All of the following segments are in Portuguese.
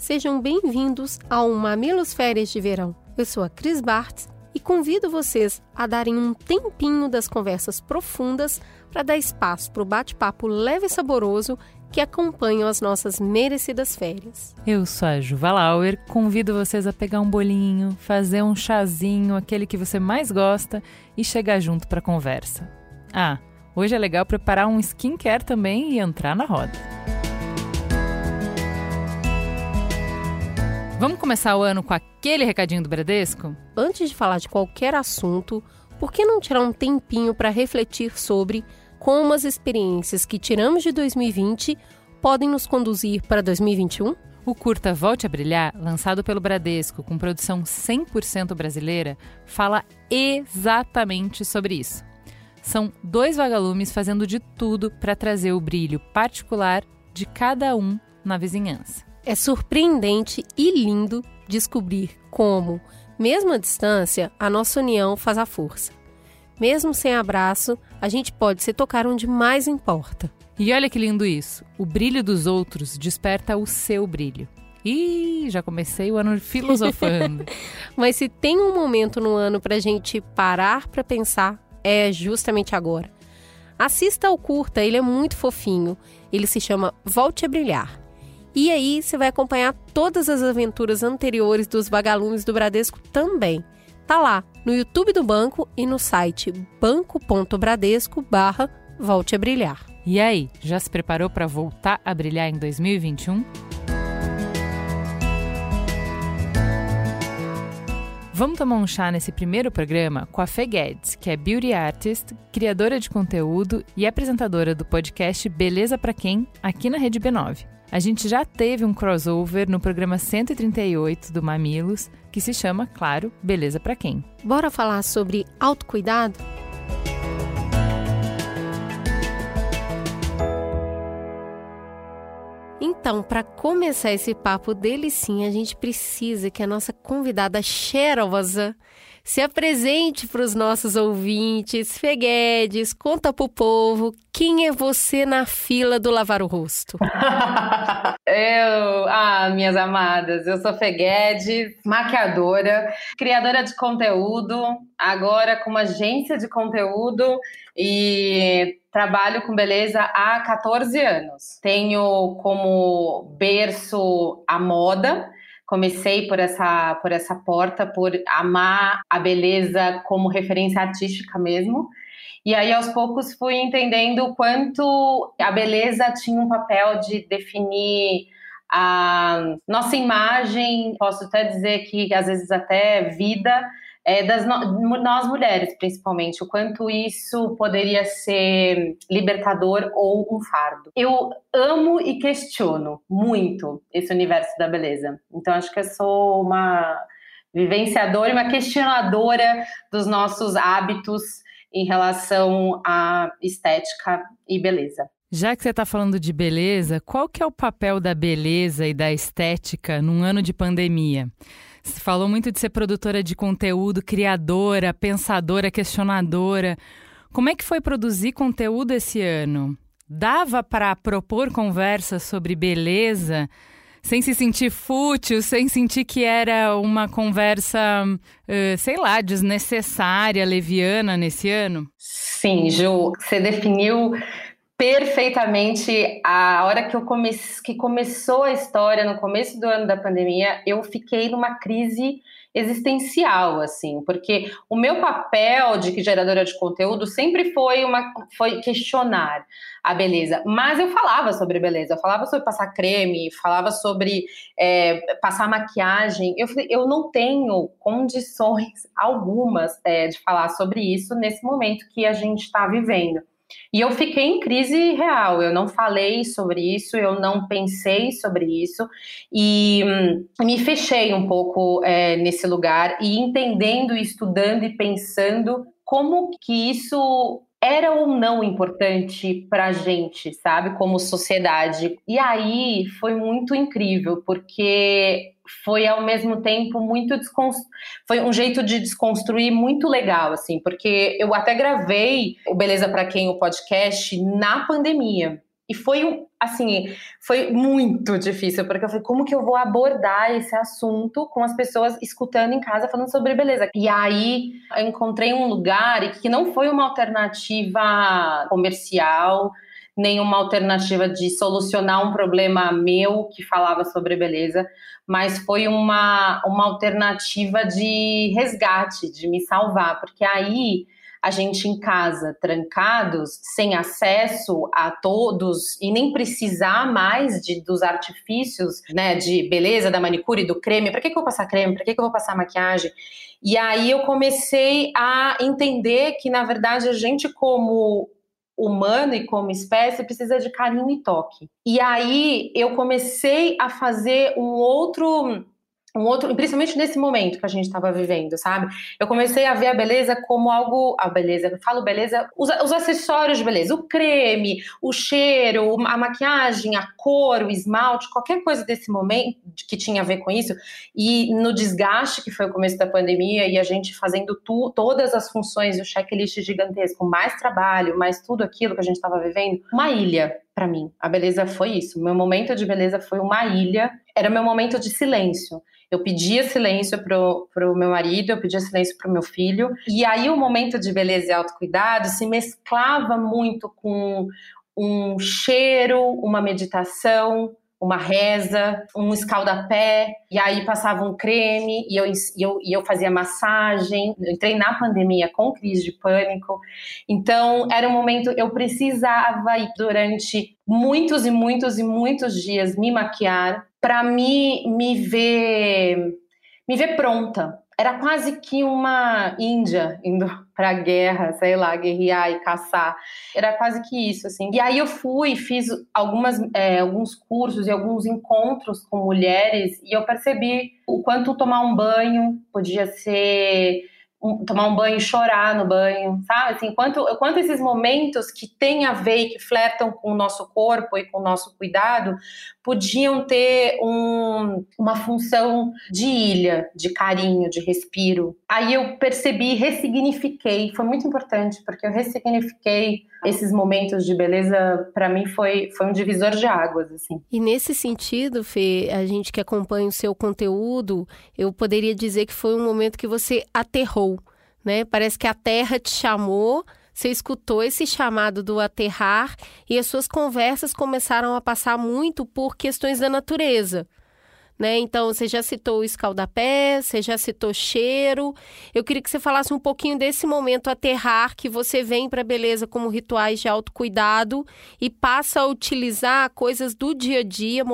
sejam bem-vindos ao Mamilos Férias de Verão. Eu sou a Cris Bartz e convido vocês a darem um tempinho das conversas profundas para dar espaço para o bate-papo leve e saboroso que acompanham as nossas merecidas férias. Eu sou a Juva Lauer, convido vocês a pegar um bolinho, fazer um chazinho, aquele que você mais gosta e chegar junto para a conversa. Ah, hoje é legal preparar um skincare também e entrar na roda. Vamos começar o ano com aquele recadinho do Bradesco? Antes de falar de qualquer assunto, por que não tirar um tempinho para refletir sobre como as experiências que tiramos de 2020 podem nos conduzir para 2021? O curta Volte a Brilhar, lançado pelo Bradesco com produção 100% brasileira, fala exatamente sobre isso. São dois vagalumes fazendo de tudo para trazer o brilho particular de cada um na vizinhança. É surpreendente e lindo descobrir como, mesmo à distância, a nossa união faz a força. Mesmo sem abraço, a gente pode se tocar onde mais importa. E olha que lindo isso! O brilho dos outros desperta o seu brilho. Ih, já comecei o ano filosofando. Mas se tem um momento no ano para a gente parar para pensar, é justamente agora. Assista ao curta, ele é muito fofinho. Ele se chama Volte a Brilhar. E aí você vai acompanhar todas as aventuras anteriores dos vagalumes do Bradesco também. Tá lá no YouTube do banco e no site banco.bradesco barra Volte a Brilhar. E aí, já se preparou para voltar a brilhar em 2021? Vamos tomar um chá nesse primeiro programa com a Fê Guedes, que é beauty artist, criadora de conteúdo e apresentadora do podcast Beleza para Quem, aqui na Rede B9. A gente já teve um crossover no programa 138 do Mamilos, que se chama, claro, Beleza para quem? Bora falar sobre autocuidado? Então, para começar esse papo delicinha, a gente precisa que a nossa convidada cheirosa se apresente para os nossos ouvintes. Feguedes, conta pro povo quem é você na fila do lavar o rosto. eu, ah, minhas amadas, eu sou Feguedes, maquiadora, criadora de conteúdo, agora com uma agência de conteúdo e trabalho com beleza há 14 anos. Tenho como berço a moda comecei por essa, por essa porta, por amar a beleza como referência artística mesmo. E aí, aos poucos, fui entendendo o quanto a beleza tinha um papel de definir a nossa imagem, posso até dizer que às vezes até vida, é, das no, nós mulheres, principalmente, o quanto isso poderia ser libertador ou um fardo. Eu amo e questiono muito esse universo da beleza. Então, acho que eu sou uma vivenciadora e uma questionadora dos nossos hábitos em relação à estética e beleza. Já que você está falando de beleza, qual que é o papel da beleza e da estética num ano de pandemia? Você falou muito de ser produtora de conteúdo, criadora, pensadora, questionadora. Como é que foi produzir conteúdo esse ano? Dava para propor conversas sobre beleza sem se sentir fútil, sem sentir que era uma conversa, uh, sei lá, desnecessária, leviana nesse ano? Sim, Ju, você definiu perfeitamente a hora que eu que começou a história no começo do ano da pandemia, eu fiquei numa crise existencial assim, porque o meu papel de geradora de conteúdo sempre foi uma foi questionar a beleza, mas eu falava sobre beleza, eu falava sobre passar creme, falava sobre é, passar maquiagem. Eu falei, eu não tenho condições algumas é, de falar sobre isso nesse momento que a gente está vivendo. E eu fiquei em crise real. Eu não falei sobre isso, eu não pensei sobre isso e hum, me fechei um pouco é, nesse lugar e entendendo, estudando e pensando como que isso era ou não importante para a gente, sabe, como sociedade. E aí foi muito incrível, porque foi ao mesmo tempo muito desconstru... foi um jeito de desconstruir muito legal, assim, porque eu até gravei o Beleza para Quem o podcast na pandemia. E foi assim, foi muito difícil, porque eu falei, como que eu vou abordar esse assunto com as pessoas escutando em casa falando sobre beleza? E aí eu encontrei um lugar que não foi uma alternativa comercial, nem uma alternativa de solucionar um problema meu que falava sobre beleza, mas foi uma, uma alternativa de resgate, de me salvar, porque aí a gente em casa, trancados, sem acesso a todos e nem precisar mais de, dos artifícios, né, de beleza, da manicure, do creme. Para que, que eu vou passar creme? Para que, que eu vou passar maquiagem? E aí eu comecei a entender que, na verdade, a gente, como humano e como espécie precisa de carinho e toque. E aí eu comecei a fazer um outro um outro, principalmente nesse momento que a gente estava vivendo, sabe? Eu comecei a ver a beleza como algo, a beleza, eu falo beleza, os, os, acessórios de beleza, o creme, o cheiro, a maquiagem, a cor, o esmalte, qualquer coisa desse momento que tinha a ver com isso. E no desgaste que foi o começo da pandemia e a gente fazendo tu, todas as funções o checklist gigantesco, mais trabalho, mais tudo aquilo que a gente estava vivendo, uma ilha para mim. A beleza foi isso. Meu momento de beleza foi uma ilha. Era meu momento de silêncio. Eu pedia silêncio pro, pro meu marido, eu pedia silêncio pro meu filho. E aí o momento de beleza e autocuidado se mesclava muito com um cheiro, uma meditação, uma reza, um escaldapé, e aí passava um creme, e eu, e eu, e eu fazia massagem. Eu entrei na pandemia com crise de pânico. Então, era um momento, eu precisava durante muitos e muitos e muitos dias me maquiar para me, me ver me ver pronta. Era quase que uma índia indo para guerra, sei lá, guerrear e caçar. Era quase que isso, assim. E aí eu fui, fiz algumas, é, alguns cursos e alguns encontros com mulheres e eu percebi o quanto tomar um banho podia ser tomar um banho e chorar no banho, sabe? Assim, quanto, quanto esses momentos que têm a ver e que flertam com o nosso corpo e com o nosso cuidado podiam ter um, uma função de ilha, de carinho, de respiro. Aí eu percebi, ressignifiquei, foi muito importante, porque eu ressignifiquei esses momentos de beleza, para mim, foi, foi um divisor de águas, assim. E nesse sentido, Fê, a gente que acompanha o seu conteúdo, eu poderia dizer que foi um momento que você aterrou, né? Parece que a terra te chamou você escutou esse chamado do aterrar e as suas conversas começaram a passar muito por questões da natureza. Né? Então, você já citou o escaldapé, você já citou cheiro. Eu queria que você falasse um pouquinho desse momento aterrar que você vem para a beleza como rituais de autocuidado e passa a utilizar coisas do dia a dia,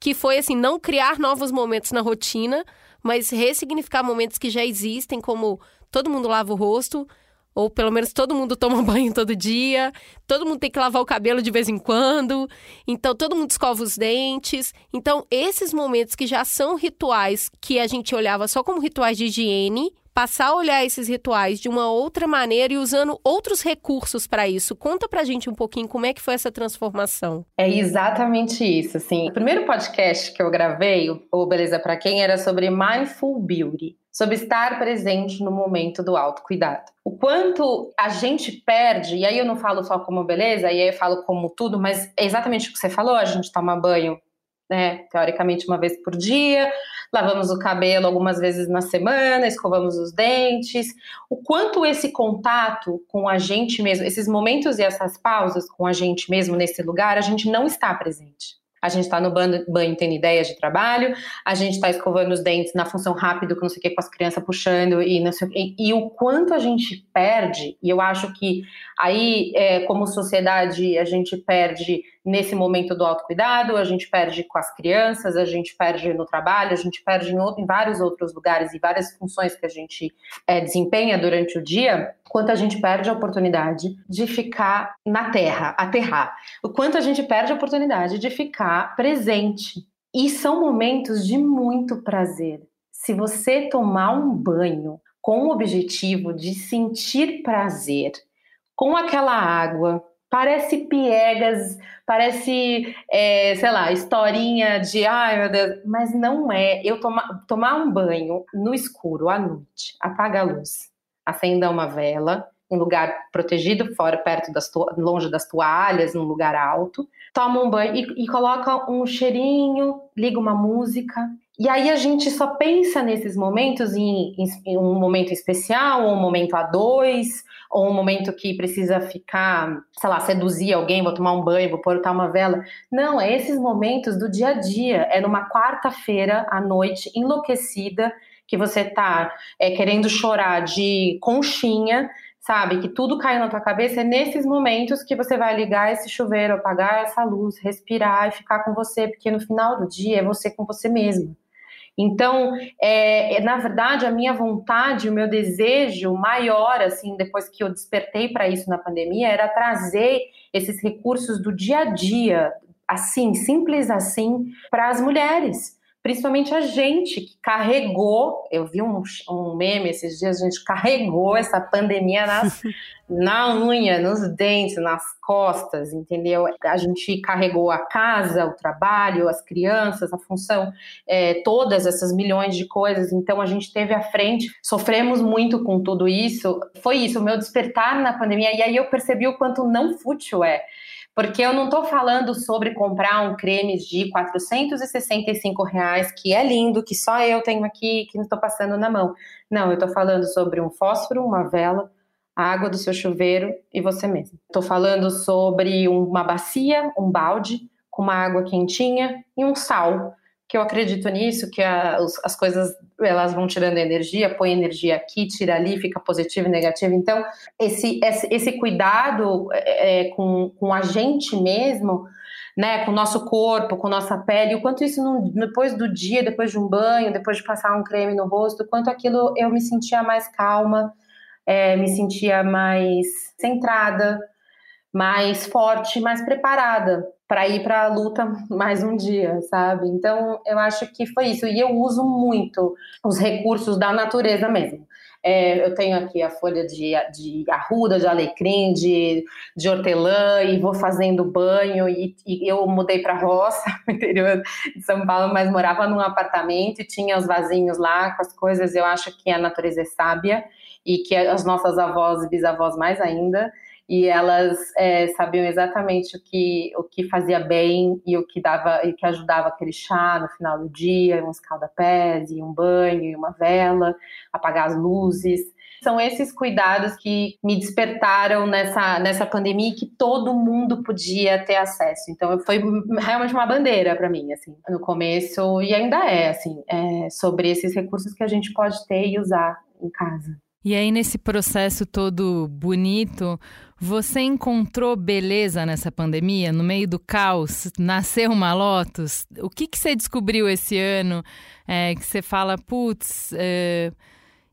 que foi assim, não criar novos momentos na rotina, mas ressignificar momentos que já existem, como todo mundo lava o rosto, ou pelo menos todo mundo toma banho todo dia, todo mundo tem que lavar o cabelo de vez em quando, então todo mundo escova os dentes. Então, esses momentos que já são rituais que a gente olhava só como rituais de higiene, passar a olhar esses rituais de uma outra maneira e usando outros recursos para isso. Conta pra gente um pouquinho como é que foi essa transformação. É exatamente isso, assim. O primeiro podcast que eu gravei, o Beleza para quem, era sobre mindful beauty sobre estar presente no momento do autocuidado. O quanto a gente perde, e aí eu não falo só como beleza, e aí eu falo como tudo, mas é exatamente o que você falou, a gente toma banho, né, teoricamente uma vez por dia, lavamos o cabelo algumas vezes na semana, escovamos os dentes. O quanto esse contato com a gente mesmo, esses momentos e essas pausas com a gente mesmo nesse lugar, a gente não está presente. A gente está no banho, banho tendo ideias de trabalho, a gente está escovando os dentes na função rápido, com não sei o que, com as crianças puxando e não sei o que. E o quanto a gente perde, e eu acho que aí, é, como sociedade, a gente perde nesse momento do autocuidado, a gente perde com as crianças, a gente perde no trabalho, a gente perde em, outro, em vários outros lugares e várias funções que a gente é, desempenha durante o dia, quanto a gente perde a oportunidade de ficar na terra, aterrar. O quanto a gente perde a oportunidade de ficar presente. E são momentos de muito prazer. Se você tomar um banho com o objetivo de sentir prazer com aquela água, Parece piegas, parece, é, sei lá, historinha de ai meu Deus, mas não é. Eu toma, tomar um banho no escuro à noite, apaga a luz, acenda uma vela, em lugar protegido, fora, perto das longe das toalhas, num lugar alto, toma um banho e, e coloca um cheirinho, liga uma música. E aí a gente só pensa nesses momentos em, em, um momento especial, ou um momento a dois, ou um momento que precisa ficar, sei lá, seduzir alguém, vou tomar um banho, vou portar uma vela. Não, é esses momentos do dia a dia. É numa quarta-feira à noite, enlouquecida, que você tá é, querendo chorar de conchinha, sabe? Que tudo caiu na tua cabeça. É nesses momentos que você vai ligar esse chuveiro, apagar essa luz, respirar e ficar com você, porque no final do dia é você com você mesmo. Então, é, é, na verdade, a minha vontade, o meu desejo maior, assim, depois que eu despertei para isso na pandemia, era trazer esses recursos do dia a dia, assim, simples assim, para as mulheres principalmente a gente que carregou, eu vi um, um meme esses dias, a gente carregou essa pandemia nas, na unha, nos dentes, nas costas, entendeu? A gente carregou a casa, o trabalho, as crianças, a função, é, todas essas milhões de coisas, então a gente teve à frente, sofremos muito com tudo isso, foi isso, o meu despertar na pandemia, e aí eu percebi o quanto não fútil é, porque eu não estou falando sobre comprar um creme de 465 reais, que é lindo, que só eu tenho aqui, que não estou passando na mão. Não, eu estou falando sobre um fósforo, uma vela, a água do seu chuveiro e você mesmo. Estou falando sobre uma bacia, um balde com uma água quentinha e um sal que eu acredito nisso, que a, as coisas elas vão tirando energia, põe energia aqui, tira ali, fica positivo e negativo. Então, esse, esse, esse cuidado é, é, com, com a gente mesmo, né, com o nosso corpo, com nossa pele, o quanto isso depois do dia, depois de um banho, depois de passar um creme no rosto, quanto aquilo eu me sentia mais calma, é, me sentia mais centrada, mais forte, mais preparada para ir para a luta mais um dia, sabe? Então, eu acho que foi isso. E eu uso muito os recursos da natureza mesmo. É, eu tenho aqui a folha de, de arruda, de alecrim, de, de hortelã e vou fazendo banho. E, e eu mudei para roça, no interior de São Paulo, mas morava num apartamento e tinha os vasinhos lá com as coisas. Eu acho que a natureza é sábia e que as nossas avós e bisavós mais ainda e elas é, sabiam exatamente o que, o que fazia bem e o que dava e que ajudava aquele chá no final do dia, um escalda-pés e um banho e uma vela, apagar as luzes. São esses cuidados que me despertaram nessa, nessa pandemia que todo mundo podia ter acesso. Então, foi realmente uma bandeira para mim, assim, no começo, e ainda é, assim, é, sobre esses recursos que a gente pode ter e usar em casa. E aí, nesse processo todo bonito, você encontrou beleza nessa pandemia? No meio do caos, nasceu uma Lotus? O que, que você descobriu esse ano é, que você fala, putz, é,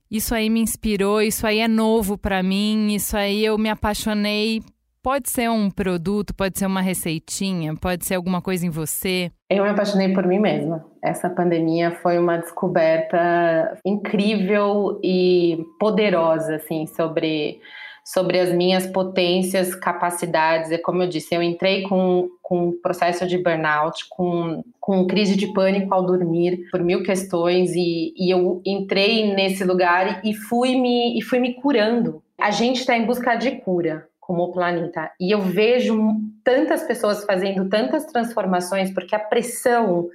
isso aí me inspirou, isso aí é novo para mim, isso aí eu me apaixonei Pode ser um produto, pode ser uma receitinha, pode ser alguma coisa em você. Eu me apaixonei por mim mesma. Essa pandemia foi uma descoberta incrível e poderosa, assim, sobre sobre as minhas potências, capacidades. E como eu disse, eu entrei com, com um processo de burnout, com, com crise de pânico ao dormir, por mil questões, e, e eu entrei nesse lugar e fui me, e fui me curando. A gente está em busca de cura como planeta. E eu vejo tantas pessoas fazendo tantas transformações porque a pressão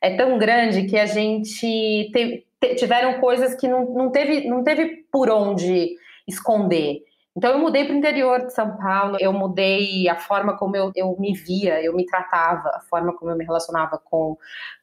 é tão grande que a gente te, te, tiveram coisas que não, não, teve, não teve por onde esconder. Então eu mudei para o interior de São Paulo, eu mudei a forma como eu, eu me via, eu me tratava, a forma como eu me relacionava com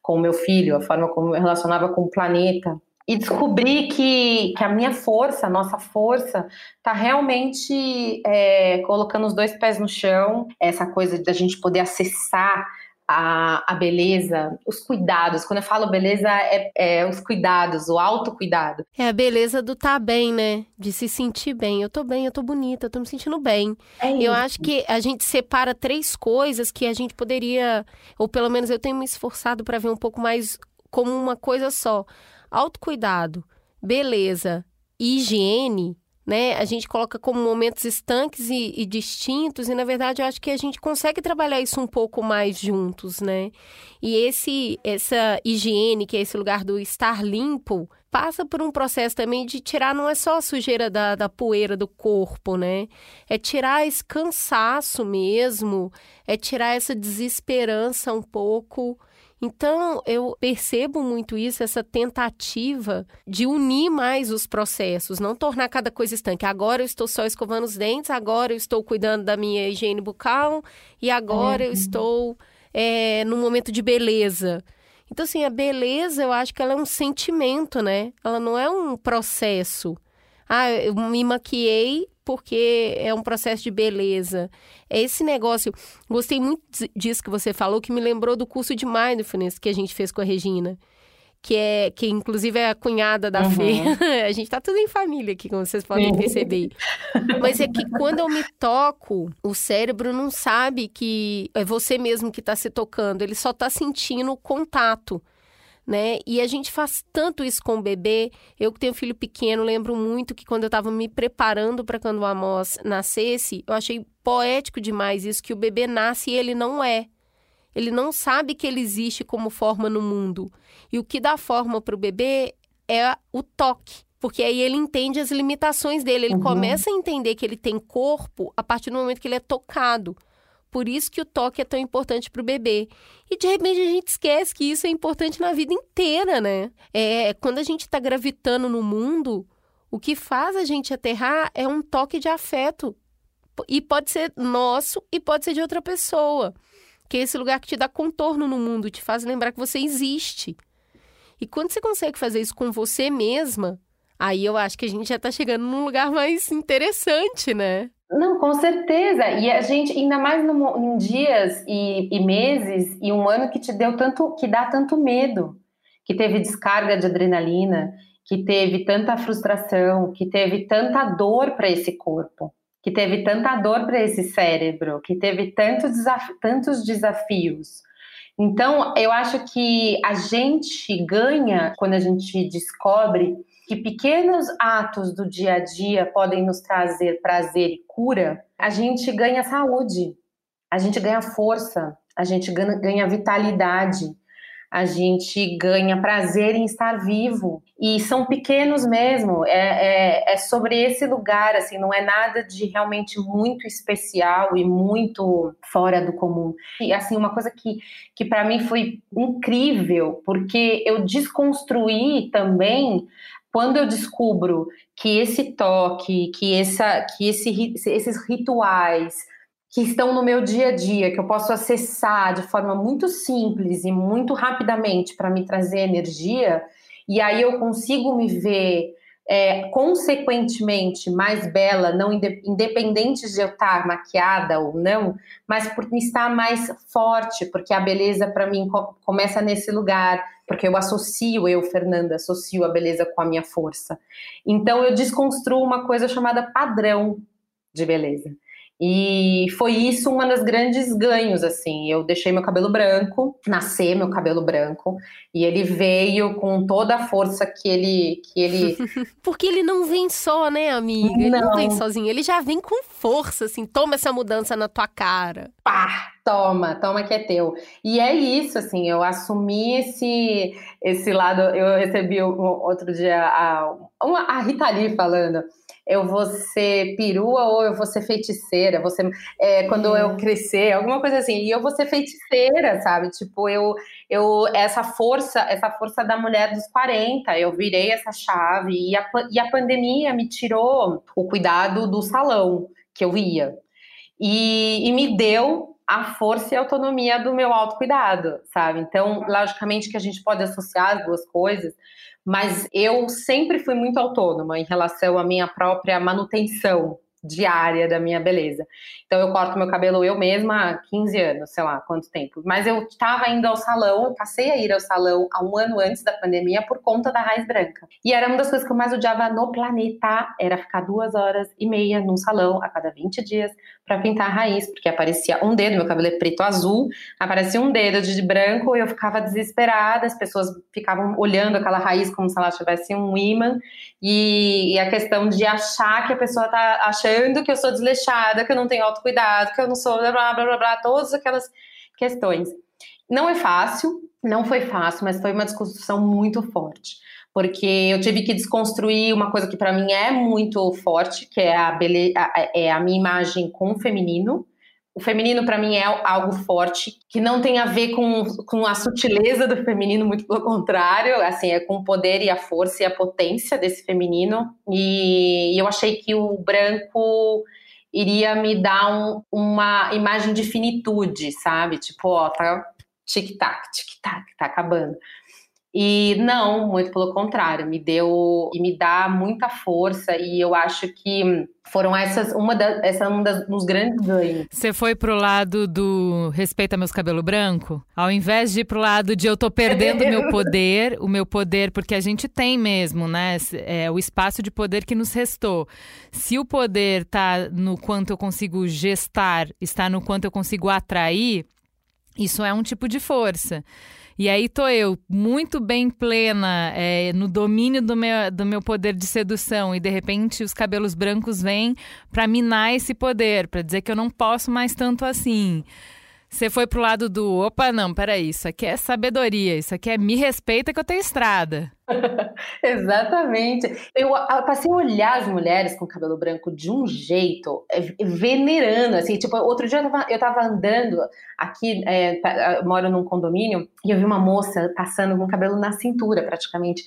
o meu filho, a forma como eu me relacionava com o planeta. E descobri que, que a minha força, a nossa força, está realmente é, colocando os dois pés no chão, essa coisa da gente poder acessar a, a beleza, os cuidados. Quando eu falo beleza, é, é, os cuidados, o autocuidado. É a beleza do tá bem, né? De se sentir bem. Eu tô bem, eu tô bonita, eu tô me sentindo bem. É eu acho que a gente separa três coisas que a gente poderia, ou pelo menos eu tenho me esforçado para ver um pouco mais como uma coisa só autocuidado, beleza e higiene, né? A gente coloca como momentos estanques e, e, distintos, e na verdade eu acho que a gente consegue trabalhar isso um pouco mais juntos, né? E esse, essa higiene, que é esse lugar do estar limpo, passa por um processo também de tirar, não é só a sujeira da, da poeira do corpo, né? É tirar esse cansaço mesmo, é tirar essa desesperança um pouco então, eu percebo muito isso, essa tentativa de unir mais os processos, não tornar cada coisa estanque. Agora eu estou só escovando os dentes, agora eu estou cuidando da minha higiene bucal e agora eu estou é, num momento de beleza. Então, assim, a beleza, eu acho que ela é um sentimento, né? Ela não é um processo. Ah, eu me maquiei porque é um processo de beleza. É esse negócio. Gostei muito disso que você falou, que me lembrou do curso de mindfulness que a gente fez com a Regina. Que é, que inclusive é a cunhada da uhum. Fê. a gente tá tudo em família aqui, como vocês podem perceber. Mas é que quando eu me toco, o cérebro não sabe que é você mesmo que está se tocando, ele só está sentindo o contato né? E a gente faz tanto isso com o bebê. Eu que tenho filho pequeno, lembro muito que quando eu estava me preparando para quando o Amos nascesse, eu achei poético demais isso que o bebê nasce e ele não é. Ele não sabe que ele existe como forma no mundo. E o que dá forma para o bebê é o toque. Porque aí ele entende as limitações dele. Ele uhum. começa a entender que ele tem corpo a partir do momento que ele é tocado. Por isso que o toque é tão importante para o bebê. E de repente a gente esquece que isso é importante na vida inteira, né? É quando a gente está gravitando no mundo, o que faz a gente aterrar é um toque de afeto. E pode ser nosso e pode ser de outra pessoa. Que é esse lugar que te dá contorno no mundo, te faz lembrar que você existe. E quando você consegue fazer isso com você mesma, aí eu acho que a gente já está chegando num lugar mais interessante, né? Não, com certeza. E a gente, ainda mais no, em dias e, e, meses e um ano que te deu tanto, que dá tanto medo, que teve descarga de adrenalina, que teve tanta frustração, que teve tanta dor para esse corpo, que teve tanta dor para esse cérebro, que teve tantos, desaf tantos desafios. Então, eu acho que a gente ganha quando a gente descobre que pequenos atos do dia a dia podem nos trazer prazer e cura, a gente ganha saúde, a gente ganha força, a gente ganha vitalidade, a gente ganha prazer em estar vivo. E são pequenos mesmo, é, é, é, sobre esse lugar, assim, não é nada de realmente muito especial e muito fora do comum. E, assim, uma coisa que, que para mim foi incrível, porque eu desconstruí também quando eu descubro que esse toque, que, essa, que esse, esses rituais que estão no meu dia a dia, que eu posso acessar de forma muito simples e muito rapidamente para me trazer energia, e aí eu consigo me ver é, consequentemente mais bela, não independente de eu estar maquiada ou não, mas por estar mais forte, porque a beleza para mim começa nesse lugar, porque eu associo, eu, Fernanda, associo a beleza com a minha força. Então eu desconstruo uma coisa chamada padrão de beleza. E foi isso uma das grandes ganhos, assim. Eu deixei meu cabelo branco, nascer meu cabelo branco, e ele veio com toda a força que ele. Que ele... Porque ele não vem só, né, amiga? Ele não. não vem sozinho, ele já vem com força, assim. Toma essa mudança na tua cara. Pá! Toma, toma que é teu. E é isso, assim, eu assumi esse, esse lado. Eu recebi outro dia a, uma, a Rita Lee falando eu vou ser perua ou eu vou ser feiticeira, você é, quando eu crescer, alguma coisa assim, e eu vou ser feiticeira, sabe? Tipo, eu, eu essa força, essa força da mulher dos 40, eu virei essa chave e a, e a pandemia me tirou o cuidado do salão que eu ia. E, e me deu a força e a autonomia do meu autocuidado, sabe? Então, logicamente que a gente pode associar as duas coisas, mas eu sempre fui muito autônoma em relação à minha própria manutenção diária da minha beleza. Então eu corto meu cabelo eu mesma há 15 anos, sei lá quanto tempo. Mas eu estava indo ao salão, eu passei a ir ao salão há um ano antes da pandemia por conta da raiz branca. E era uma das coisas que eu mais odiava no planeta, era ficar duas horas e meia num salão a cada 20 dias para pintar a raiz, porque aparecia um dedo, meu cabelo é preto azul, aparecia um dedo de branco e eu ficava desesperada, as pessoas ficavam olhando aquela raiz como se ela tivesse um imã, e, e a questão de achar que a pessoa tá achando que eu sou desleixada, que eu não tenho autocuidado, que eu não sou blá blá blá blá, blá todas aquelas questões. Não é fácil, não foi fácil, mas foi uma discussão muito forte porque eu tive que desconstruir uma coisa que para mim é muito forte, que é a, bele... é a minha imagem com o feminino. O feminino para mim é algo forte, que não tem a ver com, com a sutileza do feminino, muito pelo contrário, assim, é com o poder e a força e a potência desse feminino. E, e eu achei que o branco iria me dar um, uma imagem de finitude, sabe? Tipo, ó, tá tic-tac, tic-tac, tá acabando. E não, muito pelo contrário, me deu e me dá muita força e eu acho que foram essas uma da, essa é um das, dos grandes ganhos. Você foi pro lado do respeita meus cabelo branco, ao invés de ir pro lado de eu tô perdendo meu poder, o meu poder porque a gente tem mesmo, né? É o espaço de poder que nos restou. Se o poder tá no quanto eu consigo gestar, está no quanto eu consigo atrair, isso é um tipo de força. E aí tô eu, muito bem plena, é, no domínio do meu, do meu poder de sedução, e de repente os cabelos brancos vêm para minar esse poder, para dizer que eu não posso mais tanto assim. Você foi pro lado do, opa, não, peraí, isso aqui é sabedoria, isso aqui é me respeita que eu tenho estrada. Exatamente. Eu, passei a olhar as mulheres com cabelo branco de um jeito, é, venerando, assim, tipo, outro dia eu tava, eu tava andando aqui, é, eu moro num condomínio, e eu vi uma moça passando com o cabelo na cintura, praticamente,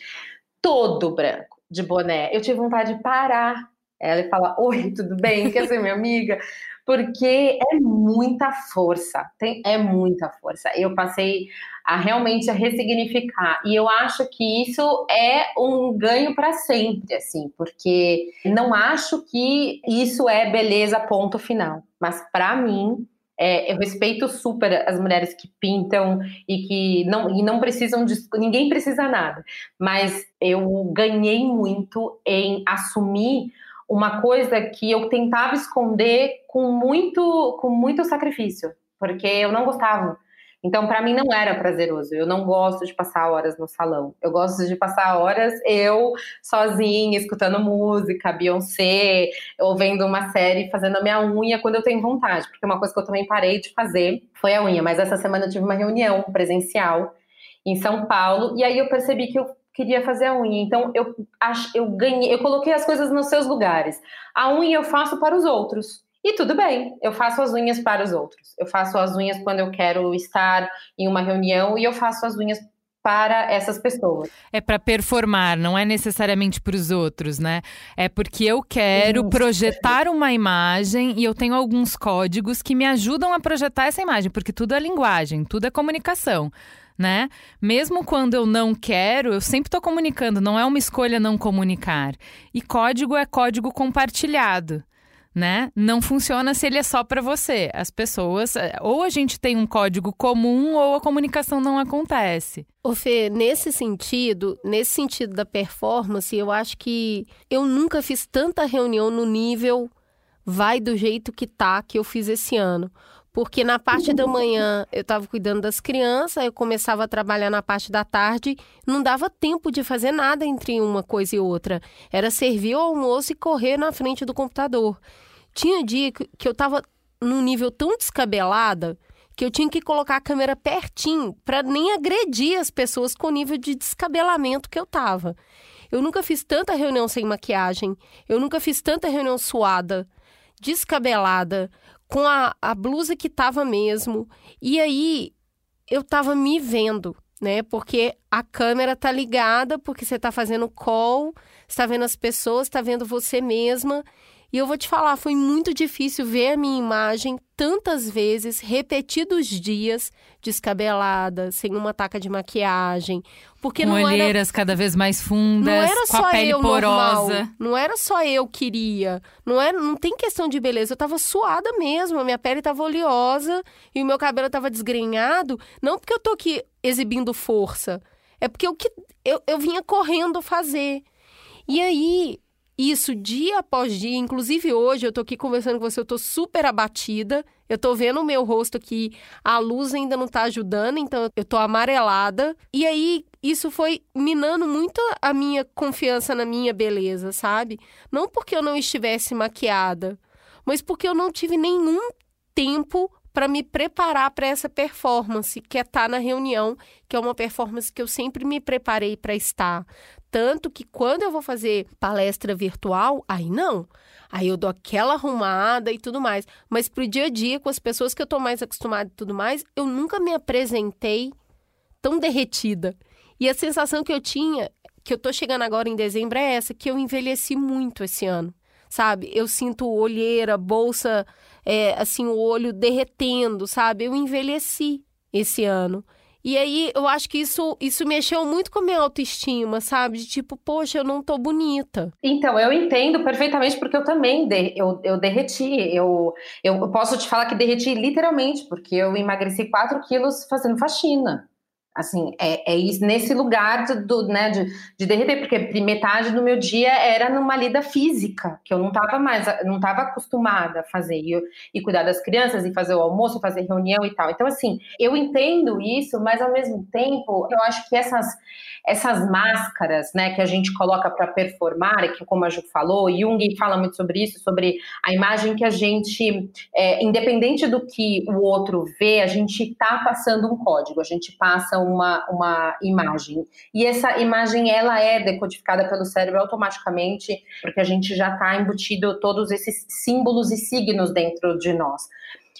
todo branco, de boné. Eu tive vontade de parar. Ela fala, oi, tudo bem? Quer ser minha amiga? porque é muita força, tem, é muita força. Eu passei a realmente a ressignificar e eu acho que isso é um ganho para sempre, assim, porque não acho que isso é beleza ponto final, mas para mim é, eu respeito super as mulheres que pintam e que não, e não precisam de. Ninguém precisa nada. Mas eu ganhei muito em assumir uma coisa que eu tentava esconder com muito, com muito sacrifício, porque eu não gostava. Então, para mim, não era prazeroso. Eu não gosto de passar horas no salão. Eu gosto de passar horas eu sozinha, escutando música, Beyoncé, ou vendo uma série, fazendo a minha unha quando eu tenho vontade. Porque uma coisa que eu também parei de fazer foi a unha. Mas essa semana eu tive uma reunião presencial em São Paulo, e aí eu percebi que eu queria fazer a unha. Então eu eu ganhei, eu coloquei as coisas nos seus lugares. A unha eu faço para os outros. E tudo bem, eu faço as unhas para os outros. Eu faço as unhas quando eu quero estar em uma reunião e eu faço as unhas para essas pessoas. É para performar, não é necessariamente para os outros, né? É porque eu quero Isso. projetar uma imagem e eu tenho alguns códigos que me ajudam a projetar essa imagem, porque tudo é linguagem, tudo é comunicação né? Mesmo quando eu não quero, eu sempre estou comunicando, não é uma escolha não comunicar. E código é código compartilhado. Né? Não funciona se ele é só para você. As pessoas, eh, ou a gente tem um código comum ou a comunicação não acontece. Ô Fê, nesse sentido, nesse sentido da performance, eu acho que eu nunca fiz tanta reunião no nível vai do jeito que tá que eu fiz esse ano. Porque na parte da manhã eu estava cuidando das crianças, eu começava a trabalhar na parte da tarde, não dava tempo de fazer nada entre uma coisa e outra. Era servir o almoço e correr na frente do computador. Tinha dia que eu estava num nível tão descabelada que eu tinha que colocar a câmera pertinho para nem agredir as pessoas com o nível de descabelamento que eu tava. Eu nunca fiz tanta reunião sem maquiagem, eu nunca fiz tanta reunião suada, descabelada, com a, a blusa que tava mesmo. E aí eu tava me vendo, né? Porque a câmera tá ligada, porque você tá fazendo call, está vendo as pessoas, está vendo você mesma. E eu vou te falar, foi muito difícil ver a minha imagem tantas vezes, repetidos dias, descabelada, sem uma taca de maquiagem, porque Com não olheiras era cada vez mais fundas, não era com só a pele eu porosa. normal, não era só eu queria, não era, não tem questão de beleza, eu tava suada mesmo, a minha pele tava oleosa e o meu cabelo tava desgrenhado, não porque eu tô aqui exibindo força, é porque eu, que, eu, eu vinha correndo fazer. E aí, isso dia após dia, inclusive hoje eu tô aqui conversando com você, eu tô super abatida. Eu tô vendo o meu rosto aqui, a luz ainda não tá ajudando, então eu tô amarelada. E aí isso foi minando muito a minha confiança na minha beleza, sabe? Não porque eu não estivesse maquiada, mas porque eu não tive nenhum tempo para me preparar para essa performance, que é estar tá na reunião, que é uma performance que eu sempre me preparei para estar. Tanto que quando eu vou fazer palestra virtual, aí não. Aí eu dou aquela arrumada e tudo mais. Mas pro dia a dia, com as pessoas que eu tô mais acostumada e tudo mais, eu nunca me apresentei tão derretida. E a sensação que eu tinha, que eu tô chegando agora em dezembro, é essa, que eu envelheci muito esse ano. Sabe? Eu sinto olheira, bolsa, é, assim, o olho derretendo, sabe? Eu envelheci esse ano. E aí eu acho que isso, isso mexeu muito com a minha autoestima, sabe? De tipo, poxa, eu não tô bonita. Então, eu entendo perfeitamente, porque eu também de, eu, eu derreti. Eu, eu posso te falar que derreti literalmente, porque eu emagreci 4 quilos fazendo faxina. Assim, é, é isso, nesse lugar do, né, de, de derreter, porque metade do meu dia era numa lida física, que eu não estava mais, não estava acostumada a fazer, e, e, cuidar das crianças, e fazer o almoço, fazer reunião e tal. Então, assim, eu entendo isso, mas ao mesmo tempo, eu acho que essas, essas máscaras, né, que a gente coloca para performar, que como a Ju falou, Jung fala muito sobre isso, sobre a imagem que a gente, é, independente do que o outro vê, a gente está passando um código, a gente passa uma, uma imagem. E essa imagem, ela é decodificada pelo cérebro automaticamente, porque a gente já está embutido todos esses símbolos e signos dentro de nós.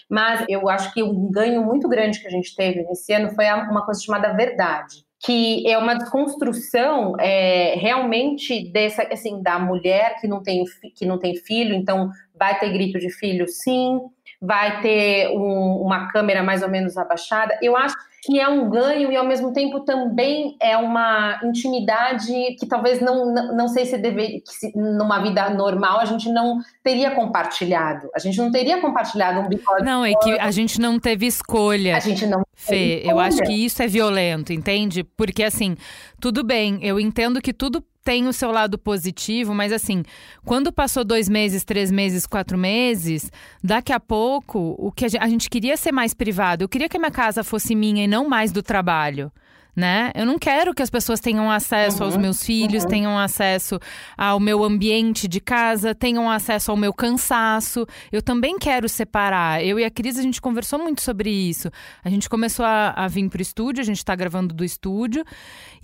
Mas eu acho que um ganho muito grande que a gente teve nesse ano foi uma coisa chamada verdade que é uma desconstrução é, realmente dessa assim da mulher que não tem que não tem filho então vai ter grito de filho sim vai ter um, uma câmera mais ou menos abaixada eu acho que é um ganho e ao mesmo tempo também é uma intimidade que talvez não, não, não sei se deve, se numa vida normal a gente não teria compartilhado. A gente não teria compartilhado um bigode. Não, é que a gente não teve escolha. A gente não Fê, eu acho que isso é violento, entende? Porque assim, tudo bem, eu entendo que tudo tem o seu lado positivo, mas assim, quando passou dois meses, três meses, quatro meses, daqui a pouco, o que a gente, a gente queria ser mais privado. Eu queria que a minha casa fosse minha e não mais do trabalho né? Eu não quero que as pessoas tenham acesso uhum, aos meus filhos, uhum. tenham acesso ao meu ambiente de casa, tenham acesso ao meu cansaço. Eu também quero separar. Eu e a Cris, a gente conversou muito sobre isso. A gente começou a, a vir para o estúdio, a gente está gravando do estúdio,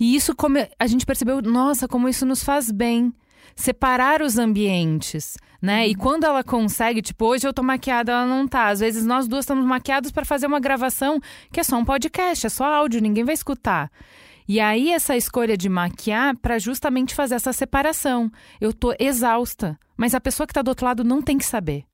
e isso come... a gente percebeu, nossa, como isso nos faz bem separar os ambientes, né? E quando ela consegue, tipo, hoje eu tô maquiada, ela não tá. Às vezes nós duas estamos maquiadas para fazer uma gravação que é só um podcast, é só áudio, ninguém vai escutar. E aí essa escolha de maquiar para justamente fazer essa separação. Eu tô exausta, mas a pessoa que tá do outro lado não tem que saber.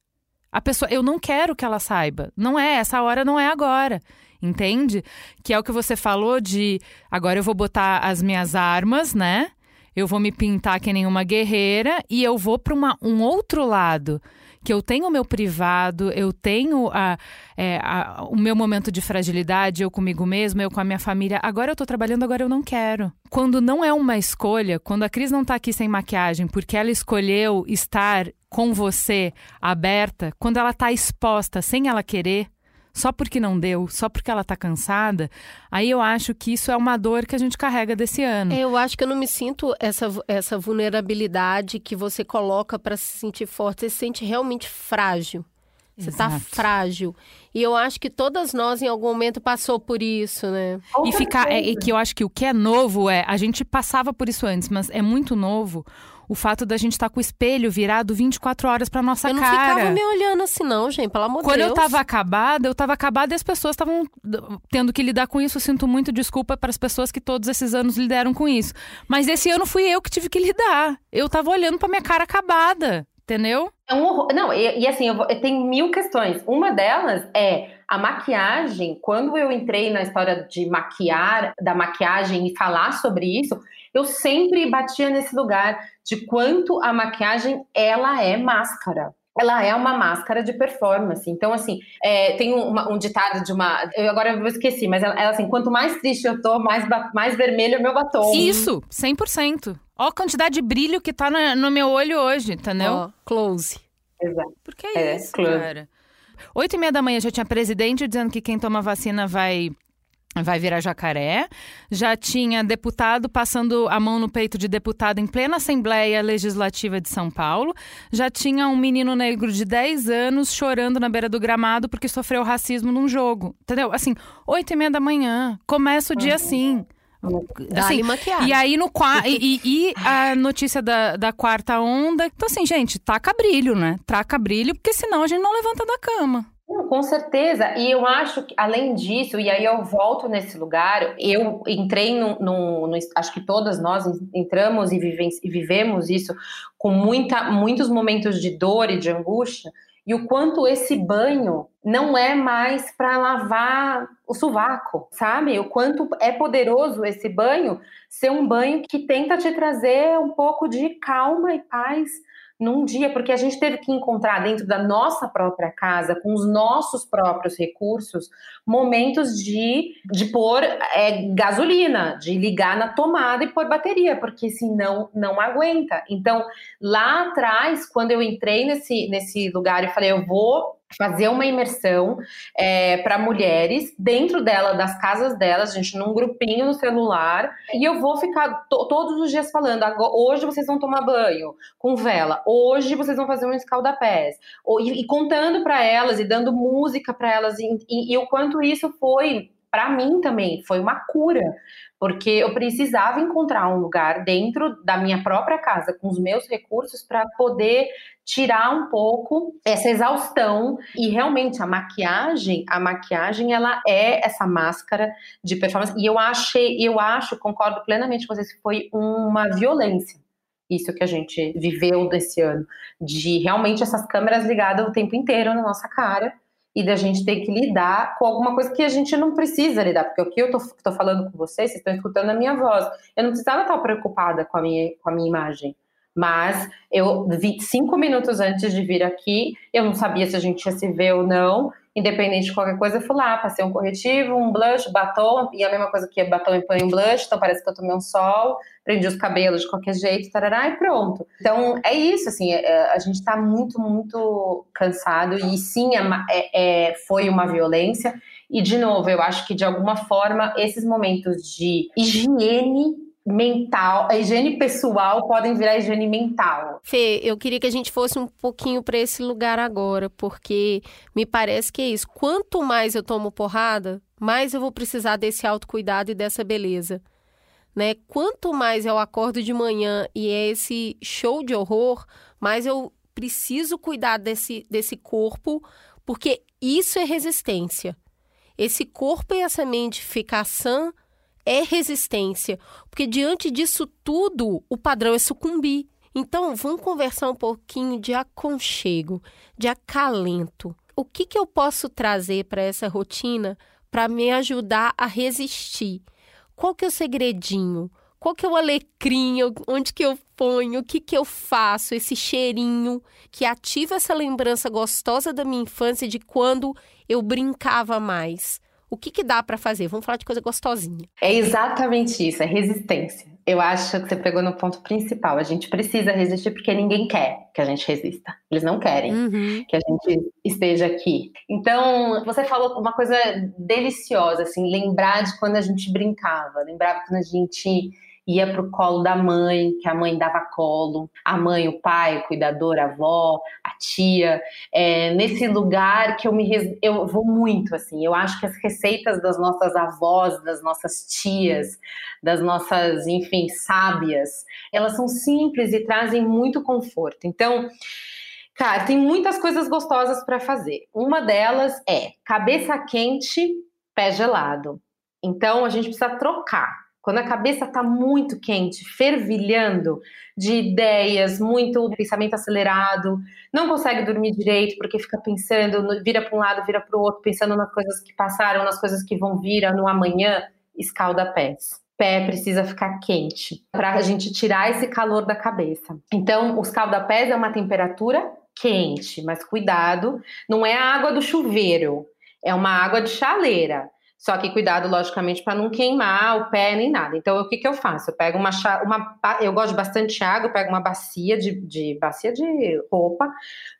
A pessoa, eu não quero que ela saiba. Não é, essa hora não é agora. Entende? Que é o que você falou de agora eu vou botar as minhas armas, né? Eu vou me pintar que nem uma guerreira e eu vou para um outro lado. Que eu tenho o meu privado, eu tenho a, é, a, o meu momento de fragilidade, eu comigo mesma, eu com a minha família. Agora eu tô trabalhando, agora eu não quero. Quando não é uma escolha, quando a Cris não tá aqui sem maquiagem, porque ela escolheu estar com você aberta, quando ela tá exposta sem ela querer, só porque não deu, só porque ela tá cansada, aí eu acho que isso é uma dor que a gente carrega desse ano. Eu acho que eu não me sinto essa, essa vulnerabilidade que você coloca para se sentir forte. Você se sente realmente frágil. Você está frágil. E eu acho que todas nós, em algum momento, passou por isso, né? E ficar. É, é, que eu acho que o que é novo é. A gente passava por isso antes, mas é muito novo o fato da gente estar tá com o espelho virado 24 horas pra nossa cara. Eu não cara. ficava me olhando assim, não, gente, pelo amor de Deus. Quando eu tava acabada, eu tava acabada e as pessoas estavam tendo que lidar com isso. Eu sinto muito desculpa para as pessoas que todos esses anos lidaram com isso. Mas esse ano fui eu que tive que lidar. Eu tava olhando pra minha cara acabada entendeu? É um horror. Não, e, e assim, eu, vou, eu tenho mil questões. Uma delas é a maquiagem. Quando eu entrei na história de maquiar, da maquiagem e falar sobre isso, eu sempre batia nesse lugar de quanto a maquiagem ela é máscara ela é uma máscara de performance. Então, assim, é, tem um, uma, um, ditado de uma. Eu agora eu esqueci, mas ela, ela, assim: quanto mais triste eu tô, mais, mais vermelho é meu batom. Isso, 100%. Ó a quantidade de brilho que tá no, no meu olho hoje, entendeu? Ó, close. Exato. Porque é, é isso, close. cara. Oito e meia da manhã já tinha presidente dizendo que quem toma vacina vai vai virar jacaré. Já tinha deputado passando a mão no peito de deputado em plena Assembleia Legislativa de São Paulo. Já tinha um menino negro de 10 anos chorando na beira do gramado porque sofreu racismo num jogo. Entendeu? Assim, oito e meia da manhã. Começa o dia assim. Assim, maquiagem. E aí no e, e, a notícia da, da quarta onda. Então, assim, gente, taca brilho, né? Traca brilho, porque senão a gente não levanta da cama. Com certeza, e eu acho que além disso, e aí eu volto nesse lugar, eu entrei no, no, no acho que todas nós entramos e, vive, e vivemos isso com muita, muitos momentos de dor e de angústia, e o quanto esse banho não é mais para lavar o sovaco, sabe? O quanto é poderoso esse banho ser um banho que tenta te trazer um pouco de calma e paz num dia, porque a gente teve que encontrar dentro da nossa própria casa, com os nossos próprios recursos, momentos de, de pôr é, gasolina, de ligar na tomada e pôr bateria, porque senão não aguenta. Então, lá atrás, quando eu entrei nesse, nesse lugar e falei, eu vou fazer uma imersão é, para mulheres dentro dela, das casas delas, gente, num grupinho no celular, e eu vou ficar to todos os dias falando, hoje vocês vão tomar banho com vela, hoje vocês vão fazer um escaldapés, e, e contando para elas e dando música para elas, e, e, e o quanto isso foi para mim também foi uma cura, porque eu precisava encontrar um lugar dentro da minha própria casa, com os meus recursos, para poder tirar um pouco essa exaustão. E realmente a maquiagem, a maquiagem ela é essa máscara de performance. E eu achei, eu acho, concordo plenamente com vocês que foi uma violência isso que a gente viveu desse ano, de realmente essas câmeras ligadas o tempo inteiro na nossa cara e da gente ter que lidar com alguma coisa que a gente não precisa lidar, porque o que eu tô falando com vocês, vocês estão escutando a minha voz. Eu não precisava estar preocupada com a minha, com a minha imagem. Mas eu vi cinco minutos antes de vir aqui, eu não sabia se a gente ia se ver ou não independente de qualquer coisa, eu fui lá, passei um corretivo, um blush, batom, e a mesma coisa que batom e põe um blush, então parece que eu tomei um sol, prendi os cabelos de qualquer jeito, tarará, e pronto. Então, é isso, assim, é, é a gente tá muito, muito cansado, e sim, é, é, é, foi uma violência, e de novo, eu acho que de alguma forma, esses momentos de higiene mental, a higiene pessoal podem virar higiene mental. Fê, eu queria que a gente fosse um pouquinho para esse lugar agora, porque me parece que é isso. Quanto mais eu tomo porrada, mais eu vou precisar desse autocuidado e dessa beleza. Né? Quanto mais eu acordo de manhã e é esse show de horror, mais eu preciso cuidar desse, desse corpo, porque isso é resistência. Esse corpo e essa mente ficar sã é resistência, porque diante disso tudo, o padrão é sucumbir. Então, vamos conversar um pouquinho de aconchego, de acalento. O que, que eu posso trazer para essa rotina para me ajudar a resistir? Qual que é o segredinho? Qual que é o alecrim? Onde que eu ponho? O que que eu faço? Esse cheirinho que ativa essa lembrança gostosa da minha infância de quando eu brincava mais. O que, que dá para fazer? Vamos falar de coisa gostosinha. É exatamente isso, é resistência. Eu acho que você pegou no ponto principal. A gente precisa resistir porque ninguém quer que a gente resista. Eles não querem uhum. que a gente esteja aqui. Então, você falou uma coisa deliciosa, assim, lembrar de quando a gente brincava, lembrar quando a gente ia para o colo da mãe, que a mãe dava colo, a mãe, o pai, o cuidador, a avó, a tia. É, nesse lugar que eu me eu vou muito assim. Eu acho que as receitas das nossas avós, das nossas tias, das nossas, enfim, sábias, elas são simples e trazem muito conforto. Então, cara, tem muitas coisas gostosas para fazer. Uma delas é cabeça quente, pé gelado. Então, a gente precisa trocar Quando a cabeça está muito quente, fervilhando de ideias, muito pensamento acelerado, não consegue dormir direito porque fica pensando, vira para um lado, vira para o outro, pensando nas coisas que passaram, nas coisas que vão vir no amanhã, escalda pés. Pé precisa ficar quente para a gente tirar esse calor da cabeça. Então, o escalda-pés é uma temperatura quente, mas cuidado, não é a água do chuveiro, é uma água de chaleira. Só que cuidado, logicamente, para não queimar o pé nem nada. Então, o que, que eu faço? Eu pego uma, uma. Eu gosto de bastante água, eu pego uma bacia de, de bacia de roupa,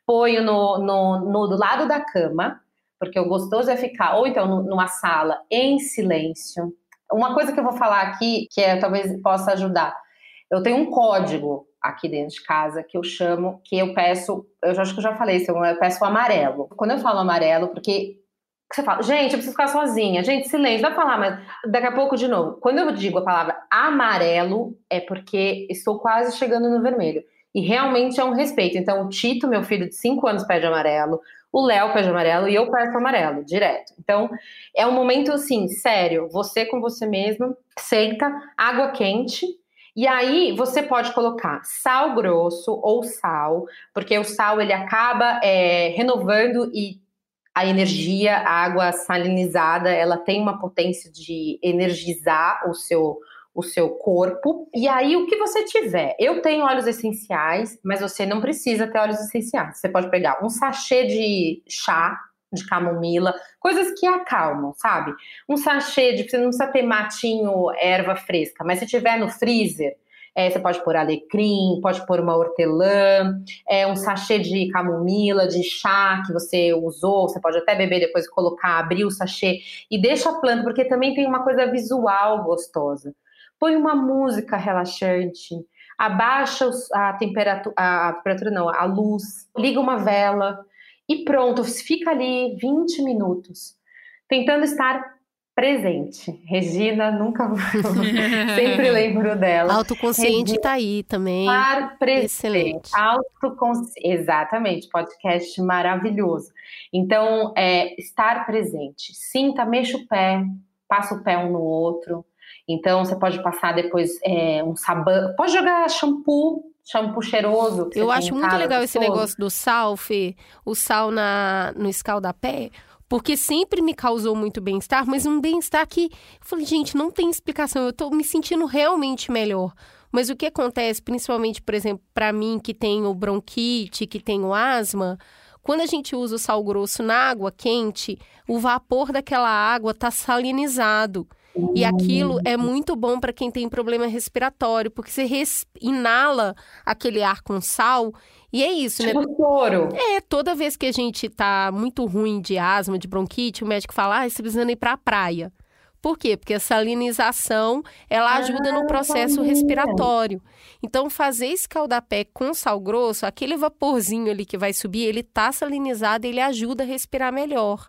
ponho no, no, no, do lado da cama, porque o gostoso é ficar, ou então numa sala em silêncio. Uma coisa que eu vou falar aqui, que é, talvez possa ajudar. Eu tenho um código aqui dentro de casa que eu chamo, que eu peço, eu acho que eu já falei isso, eu peço o amarelo. Quando eu falo amarelo, porque você fala, gente, eu preciso ficar sozinha. Gente, silêncio, dá pra falar, mas daqui a pouco de novo. Quando eu digo a palavra amarelo, é porque estou quase chegando no vermelho. E realmente é um respeito. Então, o Tito, meu filho de 5 anos, pede amarelo. O Léo pede amarelo e eu peço amarelo, direto. Então, é um momento assim, sério. Você com você mesmo, senta, água quente, e aí você pode colocar sal grosso ou sal, porque o sal ele acaba é, renovando e a energia, a água salinizada, ela tem uma potência de energizar o seu o seu corpo. E aí o que você tiver, eu tenho óleos essenciais, mas você não precisa ter óleos essenciais. Você pode pegar um sachê de chá de camomila, coisas que acalmam, sabe? Um sachê de você não precisa ter matinho, erva fresca, mas se tiver no freezer, é, você pode pôr alecrim, pode pôr uma hortelã, é, um sachê de camomila, de chá que você usou, você pode até beber depois colocar, abrir o sachê e deixa a planta, porque também tem uma coisa visual gostosa. Põe uma música relaxante, abaixa a temperatura, a temperatura não, a luz, liga uma vela e pronto, fica ali 20 minutos, tentando estar presente. Regina, nunca sempre lembro dela. Autoconsciente está aí também. Estar presente. Excelente. Autoconsci... Exatamente, podcast maravilhoso. Então, é, estar presente. Sinta, mexa o pé, passa o pé um no outro. Então, você pode passar depois é, um sabão, pode jogar shampoo shampoo cheiroso. Eu acho muito legal esse negócio do sal, Fê. O sal na, no escaldapé, porque sempre me causou muito bem-estar, mas um bem-estar que eu falei, gente, não tem explicação, eu tô me sentindo realmente melhor. Mas o que acontece, principalmente, por exemplo, para mim que tenho bronquite, que tenho asma, quando a gente usa o sal grosso na água quente, o vapor daquela água tá salinizado. E aquilo é muito bom para quem tem problema respiratório, porque você inala aquele ar com sal e é isso, tipo né? Soro. É, toda vez que a gente tá muito ruim de asma, de bronquite, o médico fala, ah, você precisa ir para a praia. Por quê? Porque a salinização, ela ajuda ah, no processo respiratório. Então, fazer esse caldapé com sal grosso, aquele vaporzinho ali que vai subir, ele tá salinizado, ele ajuda a respirar melhor.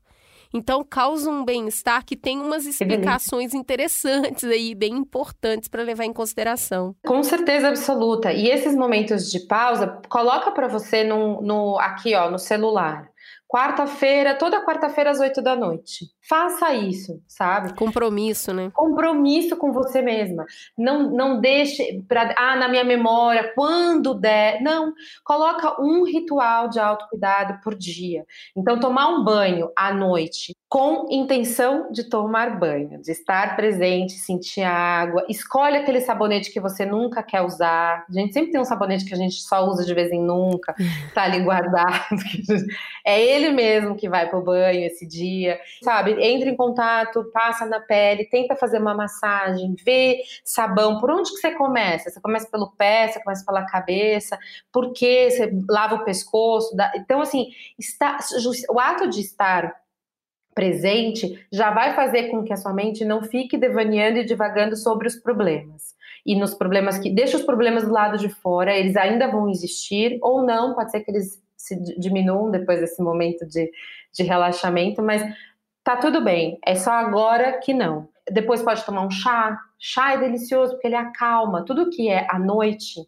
Então, causa um bem-estar que tem umas explicações interessantes aí, bem importantes para levar em consideração. Com certeza absoluta. E esses momentos de pausa, coloca para você no, no, aqui, ó, no celular. Quarta-feira, toda quarta-feira às oito da noite. Faça isso, sabe? Compromisso, né? Compromisso com você mesma. Não, não deixe para ah, na minha memória, quando der. Não, coloca um ritual de autocuidado por dia. Então, tomar um banho à noite com intenção de tomar banho, de estar presente, sentir a água. Escolhe aquele sabonete que você nunca quer usar. A gente sempre tem um sabonete que a gente só usa de vez em nunca, tá ali guardado. é ele mesmo que vai pro banho esse dia, sabe? Entra em contato, passa na pele, tenta fazer uma massagem, vê sabão. Por onde que você começa? Você começa pelo pé, você começa pela cabeça, por que você lava o pescoço? Então, assim, está, o ato de estar presente já vai fazer com que a sua mente não fique devaneando e divagando sobre os problemas. E nos problemas que deixa os problemas do lado de fora, eles ainda vão existir ou não, pode ser que eles se diminuam depois desse momento de, de relaxamento, mas tá tudo bem, é só agora que não. Depois pode tomar um chá. Chá é delicioso porque ele acalma. Tudo que é à noite,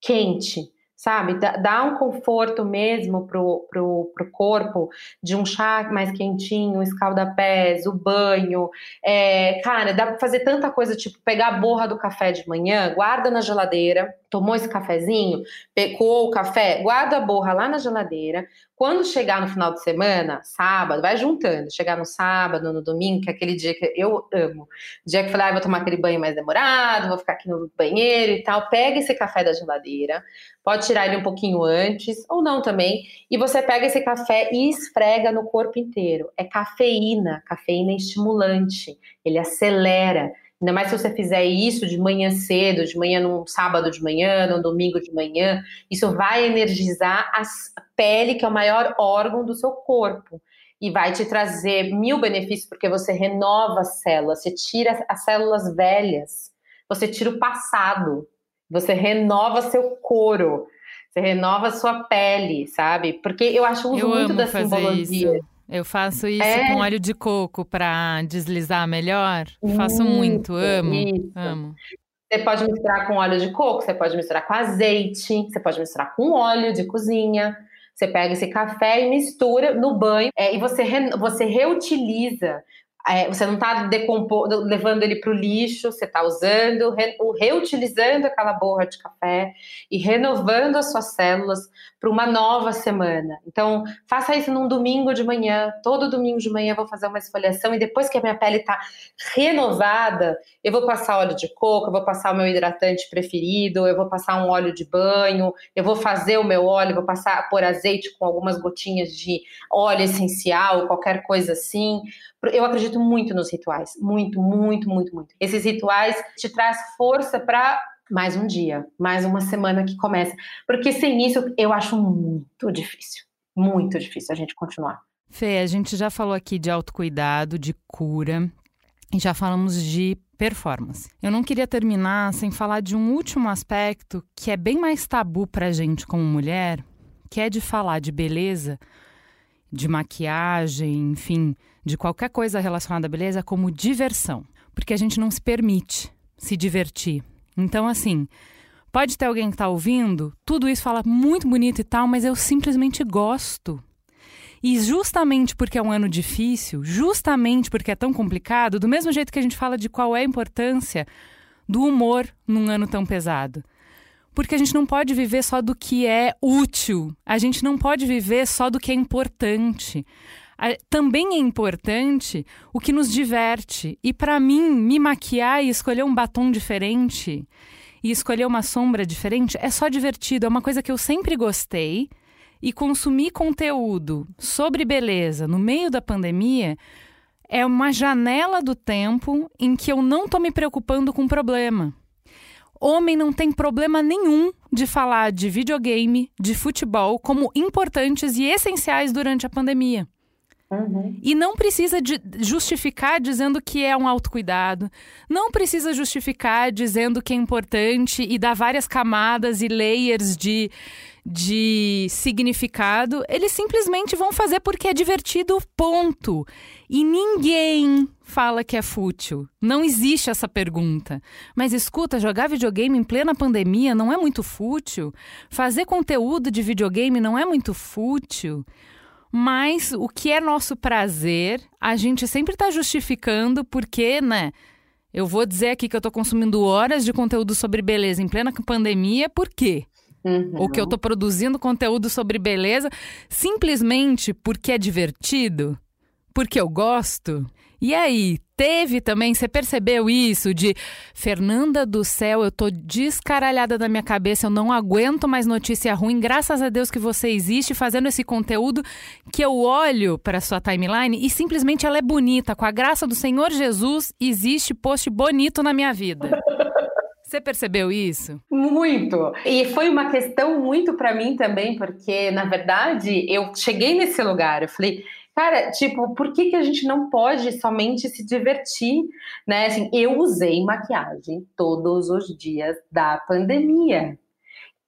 quente, sabe? Dá, um conforto mesmo pro, pro, pro corpo de um chá mais quentinho, escalda-pés, o banho. É, cara, dá pra fazer tanta coisa, tipo pegar a borra do café de manhã, guarda na geladeira, tomou esse cafezinho, pecou o café, guarda a borra lá na geladeira. Quando chegar no final de semana, sábado, vai juntando. Chegar no sábado, no domingo, que é aquele dia que eu amo. Dia que eu falei, ah, vou tomar aquele banho mais demorado, vou ficar aqui no banheiro e tal. Pega esse café da geladeira, pode tirar ele um pouquinho antes, ou não também. E você pega esse café e esfrega no corpo inteiro. É cafeína, cafeína é estimulante. Ele acelera. Ainda mais se você fizer isso de manhã cedo, de manhã num sábado de manhã, num domingo de manhã, isso vai energizar a pele, que é o maior órgão do seu corpo. E vai te trazer mil benefícios, porque você renova as células, você tira as células velhas, você tira o passado, você renova seu couro, você renova sua pele, sabe? Porque eu acho uso eu muito da simbologia. Isso. Eu faço isso é. com óleo de coco para deslizar melhor. Faço muito, amo, isso. amo. Você pode misturar com óleo de coco, você pode misturar com azeite, você pode misturar com óleo de cozinha. Você pega esse café e mistura no banho é, e você, re, você reutiliza é, você não está levando ele para o lixo, você está usando, re, reutilizando aquela borra de café e renovando as suas células para uma nova semana. Então, faça isso num domingo de manhã. Todo domingo de manhã eu vou fazer uma esfoliação e depois que a minha pele está renovada, eu vou passar óleo de coco, eu vou passar o meu hidratante preferido, eu vou passar um óleo de banho, eu vou fazer o meu óleo, vou passar por azeite com algumas gotinhas de óleo essencial, qualquer coisa assim eu acredito muito nos rituais, muito, muito, muito, muito. Esses rituais te traz força para mais um dia, mais uma semana que começa, porque sem isso eu acho muito difícil, muito difícil a gente continuar. Fê, a gente já falou aqui de autocuidado, de cura, e já falamos de performance. Eu não queria terminar sem falar de um último aspecto que é bem mais tabu para gente como mulher, que é de falar de beleza, de maquiagem, enfim, de qualquer coisa relacionada à beleza como diversão, porque a gente não se permite se divertir. Então, assim, pode ter alguém que está ouvindo, tudo isso fala muito bonito e tal, mas eu simplesmente gosto. E justamente porque é um ano difícil, justamente porque é tão complicado, do mesmo jeito que a gente fala de qual é a importância do humor num ano tão pesado. Porque a gente não pode viver só do que é útil, a gente não pode viver só do que é importante. Também é importante o que nos diverte. E para mim, me maquiar e escolher um batom diferente e escolher uma sombra diferente é só divertido. É uma coisa que eu sempre gostei. E consumir conteúdo sobre beleza no meio da pandemia é uma janela do tempo em que eu não estou me preocupando com problema. Homem não tem problema nenhum de falar de videogame, de futebol como importantes e essenciais durante a pandemia. Uhum. E não precisa de justificar dizendo que é um autocuidado, não precisa justificar dizendo que é importante e dar várias camadas e layers de, de significado. Eles simplesmente vão fazer porque é divertido, ponto. E ninguém fala que é fútil. Não existe essa pergunta. Mas escuta, jogar videogame em plena pandemia não é muito fútil? Fazer conteúdo de videogame não é muito fútil? Mas o que é nosso prazer, a gente sempre está justificando porque, né? Eu vou dizer aqui que eu estou consumindo horas de conteúdo sobre beleza em plena pandemia, por quê? Uhum. Ou que eu estou produzindo conteúdo sobre beleza simplesmente porque é divertido? Porque eu gosto? E aí, teve também, você percebeu isso de Fernanda do céu, eu tô descaralhada da minha cabeça, eu não aguento mais notícia ruim, graças a Deus que você existe fazendo esse conteúdo que eu olho para sua timeline e simplesmente ela é bonita, com a graça do Senhor Jesus, existe post bonito na minha vida. Você percebeu isso? Muito. E foi uma questão muito para mim também, porque na verdade eu cheguei nesse lugar, eu falei, Cara, tipo, por que, que a gente não pode somente se divertir, né? Assim, eu usei maquiagem todos os dias da pandemia,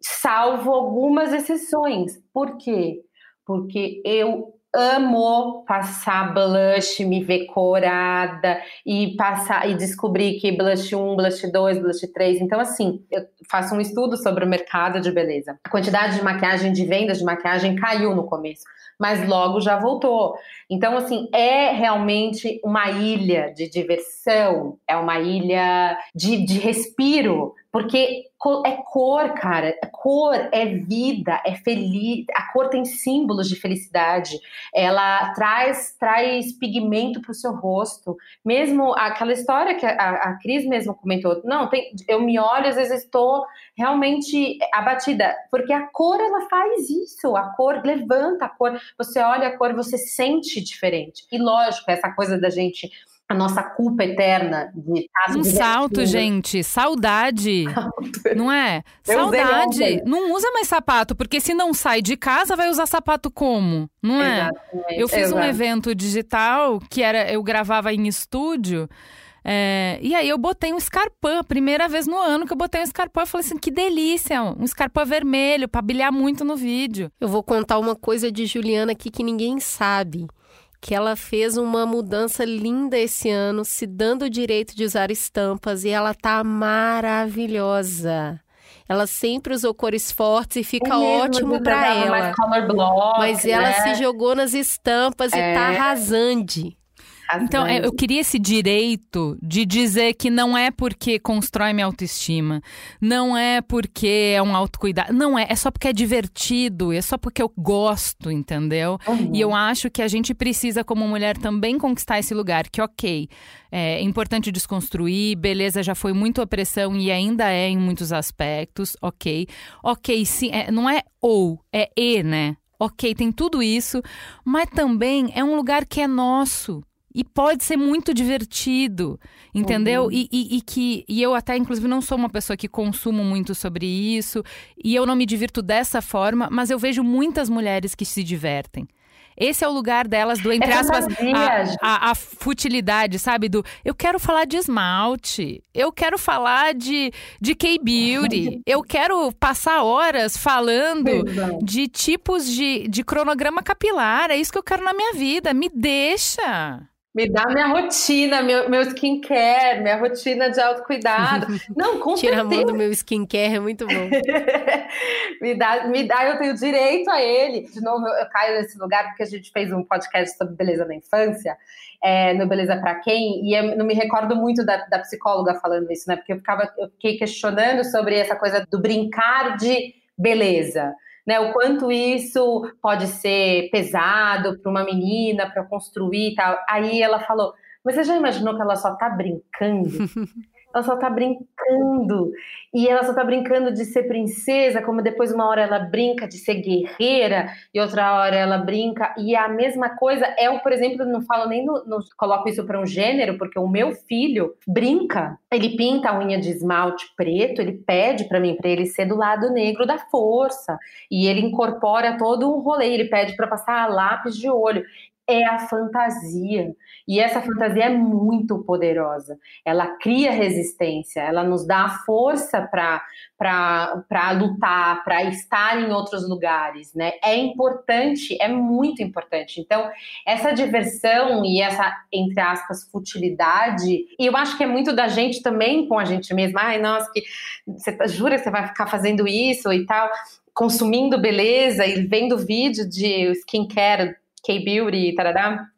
salvo algumas exceções. Por quê? Porque eu amo passar blush, me ver corada e passar e descobrir que blush 1, blush 2, blush 3. Então, assim, eu faço um estudo sobre o mercado de beleza. A quantidade de maquiagem, de vendas de maquiagem caiu no começo, mas logo já voltou. Então, assim, é realmente uma ilha de diversão, é uma ilha de, de respiro, porque é cor, cara. É cor é vida, é feliz. A cor tem símbolos de felicidade. Ela traz traz pigmento para o seu rosto. Mesmo aquela história que a, a Cris mesmo comentou. Não, tem, eu me olho às vezes estou realmente abatida, porque a cor ela faz isso. A cor levanta a cor. Você olha a cor, você sente diferente. E lógico, essa coisa da gente a nossa culpa eterna de estar Um salto, gente, saudade. não é? Eu saudade. Não usa mais sapato, porque se não sai de casa, vai usar sapato como? Não é? Exatamente. Eu fiz Exato. um evento digital que era eu gravava em estúdio. É, e aí eu botei um Scarpan, primeira vez no ano que eu botei um Scarpan, eu falei assim, que delícia, um Scarpan vermelho para brilhar muito no vídeo. Eu vou contar uma coisa de Juliana aqui que ninguém sabe que ela fez uma mudança linda esse ano, se dando o direito de usar estampas e ela tá maravilhosa. Ela sempre usou cores fortes e fica é mesmo, ótimo para ela. Block, Mas ela né? se jogou nas estampas é. e tá arrasando. Então, é, eu queria esse direito de dizer que não é porque constrói minha autoestima, não é porque é um autocuidado, não é, é só porque é divertido, é só porque eu gosto, entendeu? Uhum. E eu acho que a gente precisa, como mulher, também conquistar esse lugar, que ok, é importante desconstruir, beleza, já foi muito opressão e ainda é em muitos aspectos, ok. Ok, sim, é, não é ou, é e, né? Ok, tem tudo isso, mas também é um lugar que é nosso. E pode ser muito divertido, entendeu? Uhum. E, e, e, que e eu até, inclusive, não sou uma pessoa que consumo muito sobre isso, e eu não me divirto dessa forma, mas eu vejo muitas mulheres que se divertem. Esse é o lugar delas do, entre é aspas, a, a, a, futilidade, sabe? Do eu quero falar de esmalte, eu quero falar de, de K-Beauty, eu quero passar horas falando de tipos de, de cronograma capilar. É isso que eu quero na minha vida. Me deixa. Me dá minha rotina, meu, meu skincare, minha rotina de autocuidado. Não, com Tira certeza. a mão do meu skincare, é muito bom. me, dá, me dá, eu tenho direito a ele. De novo, eu, eu caio nesse lugar porque a gente fez um podcast sobre beleza na infância, é, no Beleza para Quem, e eu não me recordo muito da, da psicóloga falando isso, né? Porque eu, ficava, eu fiquei questionando sobre essa coisa do brincar de beleza né? O quanto isso pode ser pesado para uma menina, para construir e tal. Aí ela falou: Mas você já imaginou que ela só está brincando? ela só tá brincando. E ela só tá brincando de ser princesa, como depois uma hora ela brinca de ser guerreira e outra hora ela brinca. E a mesma coisa, eu, por exemplo, não falo nem no, no coloco isso para um gênero, porque o meu filho brinca. Ele pinta a unha de esmalte preto, ele pede para mim para ele ser do lado negro da força. E ele incorpora todo um rolê, ele pede para passar lápis de olho é a fantasia. E essa fantasia é muito poderosa. Ela cria resistência, ela nos dá força para lutar, para estar em outros lugares. Né? É importante, é muito importante. Então, essa diversão e essa, entre aspas, futilidade, e eu acho que é muito da gente também com a gente mesma. Ai, nossa, que você tá, jura que você vai ficar fazendo isso e tal? Consumindo beleza e vendo vídeo de skincare K-Beauty, tarará.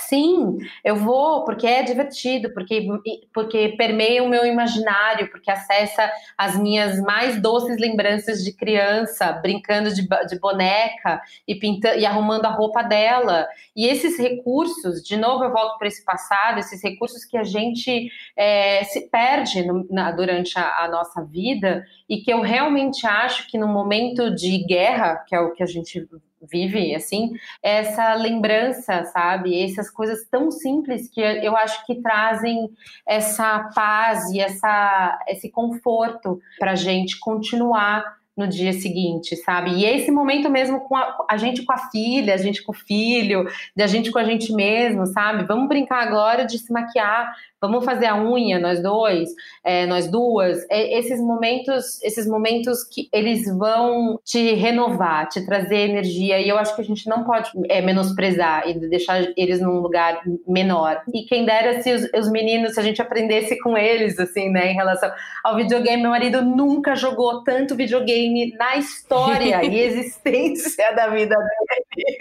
Sim, eu vou porque é divertido, porque, porque permeia o meu imaginário, porque acessa as minhas mais doces lembranças de criança, brincando de, de boneca e pintando e arrumando a roupa dela. E esses recursos, de novo eu volto para esse passado, esses recursos que a gente é, se perde no, na, durante a, a nossa vida e que eu realmente acho que no momento de guerra, que é o que a gente vive, assim, essa lembrança, sabe? Essas coisas tão simples que eu acho que trazem essa paz e essa, esse conforto para a gente continuar no dia seguinte, sabe? E esse momento mesmo com a, a, gente com a filha, a gente com o filho, a gente com a gente mesmo, sabe? Vamos brincar agora de se maquiar, vamos fazer a unha, nós dois, é, nós duas. É, esses momentos, esses momentos que eles vão te renovar, te trazer energia. E eu acho que a gente não pode é, menosprezar e deixar eles num lugar menor. E quem dera se os, os meninos, se a gente aprendesse com eles, assim, né, em relação ao videogame. Meu marido nunca jogou tanto videogame na história e existência da vida dele.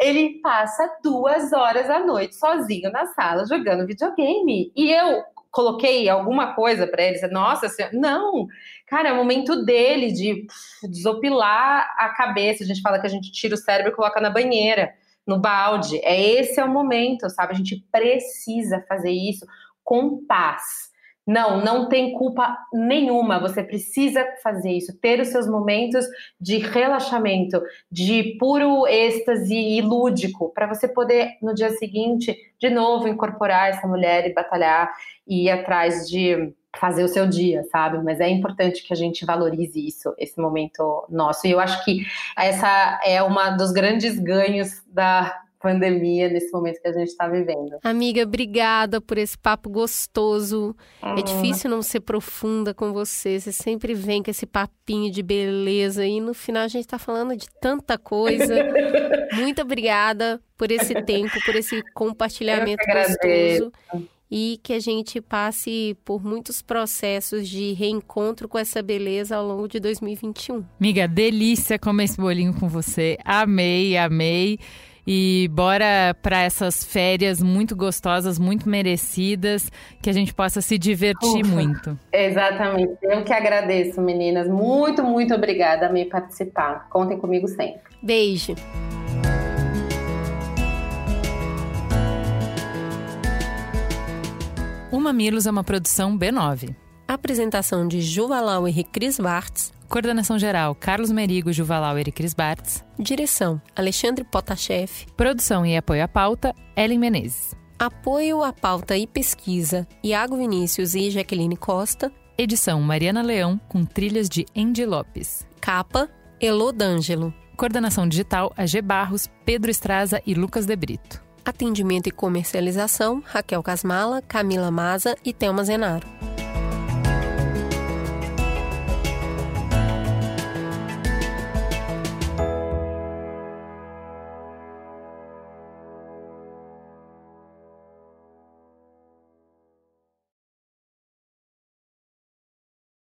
Ele passa duas horas à noite sozinho na sala jogando videogame. E eu coloquei alguma coisa para ele, nossa senhora, não, cara, é o momento dele de desopilar a cabeça. A gente fala que a gente tira o cérebro e coloca na banheira, no balde. É esse é o momento, sabe? A gente precisa fazer isso com paz. Não, não tem culpa nenhuma. Você precisa fazer isso, ter os seus momentos de relaxamento, de puro êxtase e lúdico, para você poder no dia seguinte de novo incorporar essa mulher e batalhar e ir atrás de fazer o seu dia, sabe? Mas é importante que a gente valorize isso, esse momento nosso. E eu acho que essa é uma dos grandes ganhos da pandemia, nesse momento que a gente está vivendo. Amiga, obrigada por esse papo gostoso. Uhum. É difícil não ser profunda com você. Você sempre vem com esse papinho de beleza e no final a gente está falando de tanta coisa. Muito obrigada por esse tempo, por esse compartilhamento gostoso e que a gente passe por muitos processos de reencontro com essa beleza ao longo de 2021. Miga, delícia comer esse bolinho com você. Amei, amei. E bora para essas férias muito gostosas, muito merecidas, que a gente possa se divertir Ufa, muito. Exatamente. Eu que agradeço, meninas. Muito, muito obrigada a me participar. Contem comigo sempre. Beijo. O Mamilos é uma produção B9. Apresentação de Juvalau e Cris Bartz. Coordenação geral: Carlos Merigo, Juvalauer e Cris Bartz. Direção: Alexandre Potashev. Produção e apoio à pauta: Ellen Menezes. Apoio à pauta e pesquisa: Iago Vinícius e Jaqueline Costa. Edição: Mariana Leão, com trilhas de Andy Lopes. Capa: Elô D'Angelo. Coordenação digital: AG Barros, Pedro Estraza e Lucas De Brito. Atendimento e comercialização: Raquel Casmala, Camila Maza e Thelma Zenaro.